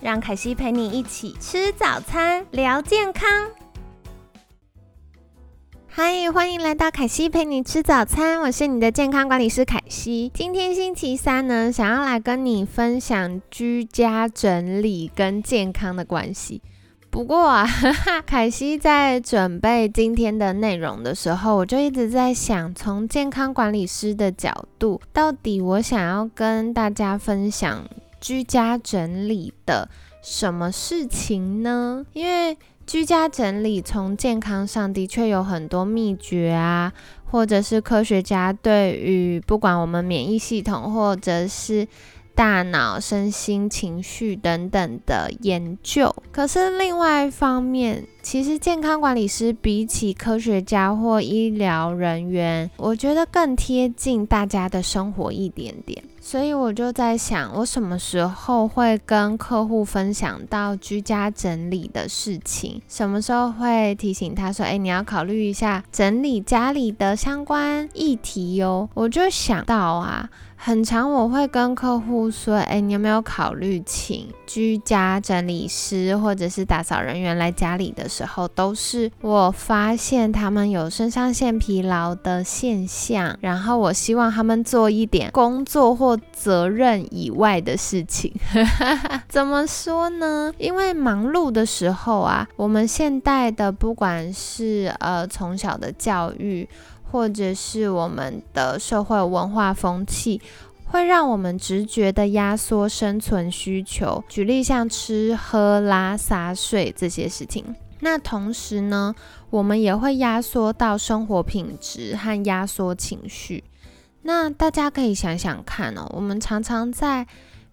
让凯西陪你一起吃早餐，聊健康。嗨，欢迎来到凯西陪你吃早餐，我是你的健康管理师凯西。今天星期三呢，想要来跟你分享居家整理跟健康的关系。不过啊，凯西在准备今天的内容的时候，我就一直在想，从健康管理师的角度，到底我想要跟大家分享。居家整理的什么事情呢？因为居家整理从健康上的确有很多秘诀啊，或者是科学家对于不管我们免疫系统或者是大脑、身心、情绪等等的研究。可是另外一方面，其实健康管理师比起科学家或医疗人员，我觉得更贴近大家的生活一点点。所以我就在想，我什么时候会跟客户分享到居家整理的事情？什么时候会提醒他说：“哎，你要考虑一下整理家里的相关议题哟。”我就想到啊。很长，我会跟客户说：“哎，你有没有考虑请居家整理师或者是打扫人员来家里的时候，都是我发现他们有肾上腺疲劳的现象，然后我希望他们做一点工作或责任以外的事情。怎么说呢？因为忙碌的时候啊，我们现代的不管是呃从小的教育。”或者是我们的社会文化风气，会让我们直觉的压缩生存需求，举例像吃喝拉撒睡这些事情。那同时呢，我们也会压缩到生活品质和压缩情绪。那大家可以想想看哦，我们常常在。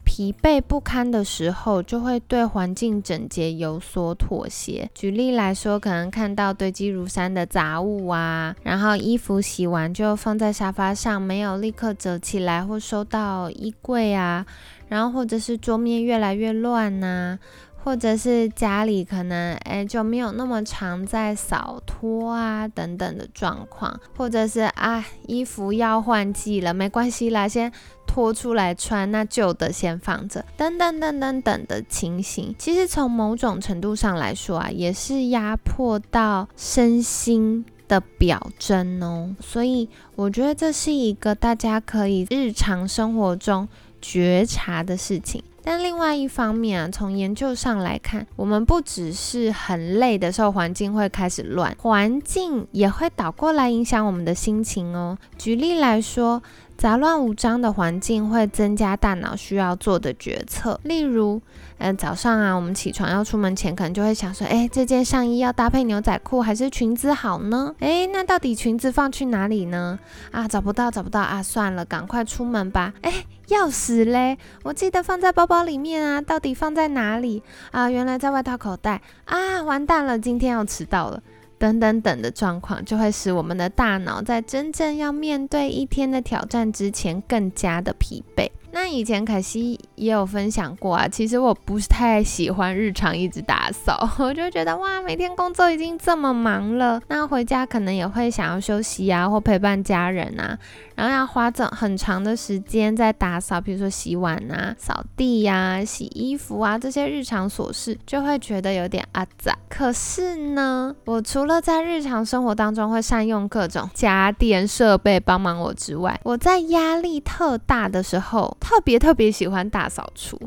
疲惫不堪的时候，就会对环境整洁有所妥协。举例来说，可能看到堆积如山的杂物啊，然后衣服洗完就放在沙发上，没有立刻折起来或收到衣柜啊，然后或者是桌面越来越乱呐。或者是家里可能哎就没有那么常在扫拖啊等等的状况，或者是啊衣服要换季了，没关系啦，先拖出来穿，那旧的先放着，等等等等等的情形，其实从某种程度上来说啊，也是压迫到身心的表征哦。所以我觉得这是一个大家可以日常生活中觉察的事情。但另外一方面啊，从研究上来看，我们不只是很累的时候，环境会开始乱，环境也会倒过来影响我们的心情哦。举例来说。杂乱无章的环境会增加大脑需要做的决策，例如，呃，早上啊，我们起床要出门前，可能就会想说，哎，这件上衣要搭配牛仔裤还是裙子好呢？哎，那到底裙子放去哪里呢？啊，找不到，找不到啊，算了，赶快出门吧。哎，钥匙嘞？我记得放在包包里面啊，到底放在哪里？啊，原来在外套口袋。啊，完蛋了，今天要迟到了。等等等的状况，就会使我们的大脑在真正要面对一天的挑战之前，更加的疲惫。以前凯西也有分享过啊，其实我不是太喜欢日常一直打扫，我就觉得哇，每天工作已经这么忙了，那回家可能也会想要休息啊，或陪伴家人啊，然后要花这很长的时间在打扫，比如说洗碗啊、扫地呀、洗衣服啊这些日常琐事，就会觉得有点阿杂。可是呢，我除了在日常生活当中会善用各种家电设备帮忙我之外，我在压力特大的时候。特别特别喜欢大扫除。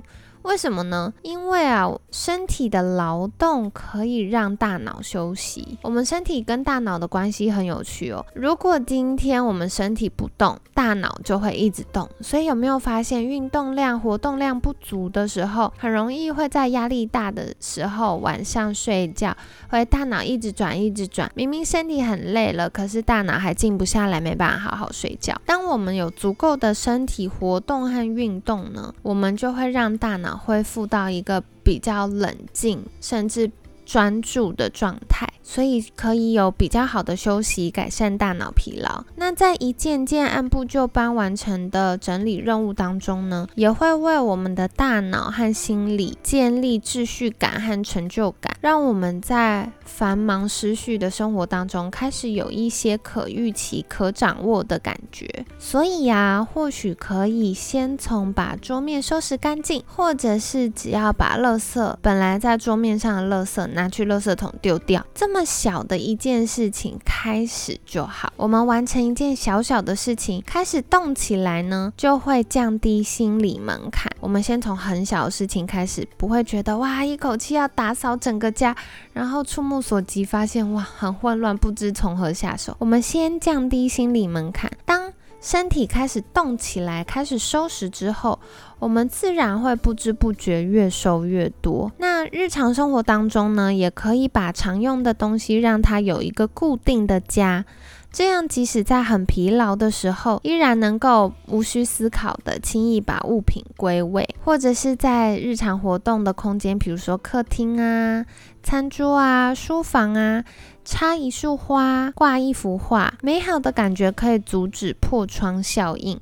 为什么呢？因为啊，身体的劳动可以让大脑休息。我们身体跟大脑的关系很有趣哦。如果今天我们身体不动，大脑就会一直动。所以有没有发现，运动量、活动量不足的时候，很容易会在压力大的时候晚上睡觉，会大脑一直转、一直转。明明身体很累了，可是大脑还静不下来，没办法好好睡觉。当我们有足够的身体活动和运动呢，我们就会让大脑。恢复到一个比较冷静，甚至专注的状态。所以可以有比较好的休息，改善大脑疲劳。那在一件件按部就班完成的整理任务当中呢，也会为我们的大脑和心理建立秩序感和成就感，让我们在繁忙失序的生活当中开始有一些可预期、可掌握的感觉。所以呀，或许可以先从把桌面收拾干净，或者是只要把垃圾本来在桌面上的垃圾拿去垃圾桶丢掉，这么。小的一件事情开始就好，我们完成一件小小的事情，开始动起来呢，就会降低心理门槛。我们先从很小的事情开始，不会觉得哇，一口气要打扫整个家，然后触目所及发现哇，很混乱，不知从何下手。我们先降低心理门槛，当。身体开始动起来，开始收拾之后，我们自然会不知不觉越收越多。那日常生活当中呢，也可以把常用的东西让它有一个固定的家，这样即使在很疲劳的时候，依然能够无需思考的轻易把物品归位，或者是在日常活动的空间，比如说客厅啊、餐桌啊、书房啊。插一束花，挂一幅画，美好的感觉可以阻止破窗效应。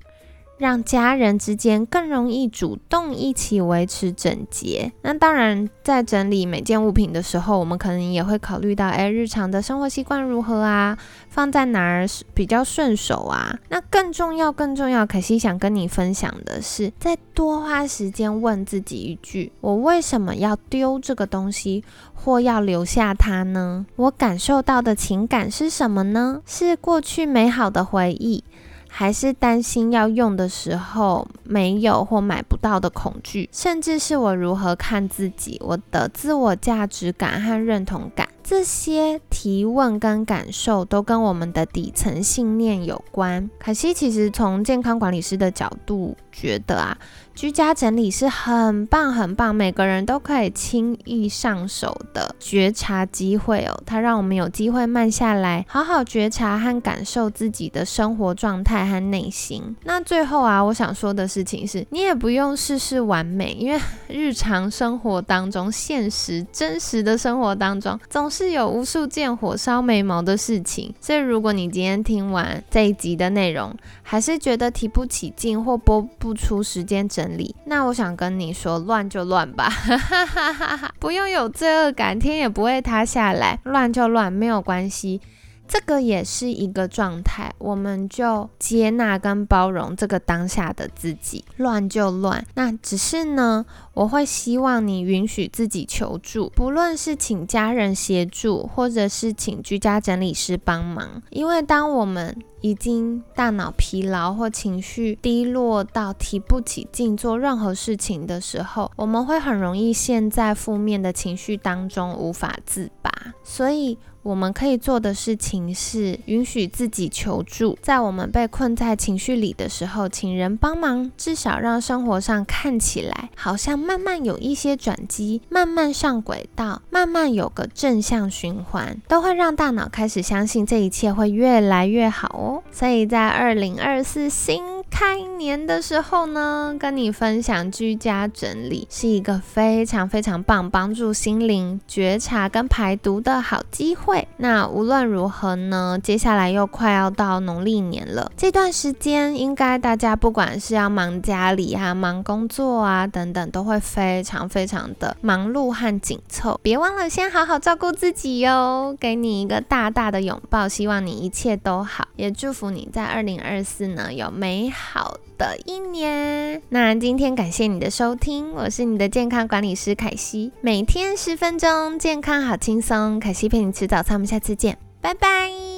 让家人之间更容易主动一起维持整洁。那当然，在整理每件物品的时候，我们可能也会考虑到，哎，日常的生活习惯如何啊？放在哪儿比较顺手啊？那更重要、更重要，可惜想跟你分享的是，再多花时间问自己一句：我为什么要丢这个东西，或要留下它呢？我感受到的情感是什么呢？是过去美好的回忆。还是担心要用的时候没有或买不到的恐惧，甚至是我如何看自己，我的自我价值感和认同感。这些提问跟感受都跟我们的底层信念有关。可惜，其实从健康管理师的角度觉得啊，居家整理是很棒很棒，每个人都可以轻易上手的觉察机会哦。它让我们有机会慢下来，好好觉察和感受自己的生活状态和内心。那最后啊，我想说的事情是，你也不用事事完美，因为日常生活当中、现实真实的生活当中，总是。有无数件火烧眉毛的事情，所以如果你今天听完这一集的内容，还是觉得提不起劲或拨不出时间整那我想跟你说，乱就乱吧，不用有罪恶感，天也不会塌下来，乱就乱，没有关系。这个也是一个状态，我们就接纳跟包容这个当下的自己，乱就乱。那只是呢，我会希望你允许自己求助，不论是请家人协助，或者是请居家整理师帮忙。因为当我们已经大脑疲劳或情绪低落到提不起劲做任何事情的时候，我们会很容易陷在负面的情绪当中无法自拔。所以。我们可以做的事情是允许自己求助，在我们被困在情绪里的时候，请人帮忙，至少让生活上看起来好像慢慢有一些转机，慢慢上轨道，慢慢有个正向循环，都会让大脑开始相信这一切会越来越好哦。所以在二零二四新。开年的时候呢，跟你分享居家整理是一个非常非常棒，帮助心灵觉察跟排毒的好机会。那无论如何呢，接下来又快要到农历年了，这段时间应该大家不管是要忙家里啊、忙工作啊等等，都会非常非常的忙碌和紧凑。别忘了先好好照顾自己哟，给你一个大大的拥抱，希望你一切都好，也祝福你在二零二四呢有美好。好的一年，那今天感谢你的收听，我是你的健康管理师凯西，每天十分钟，健康好轻松，凯西陪你吃早餐，我们下次见，拜拜。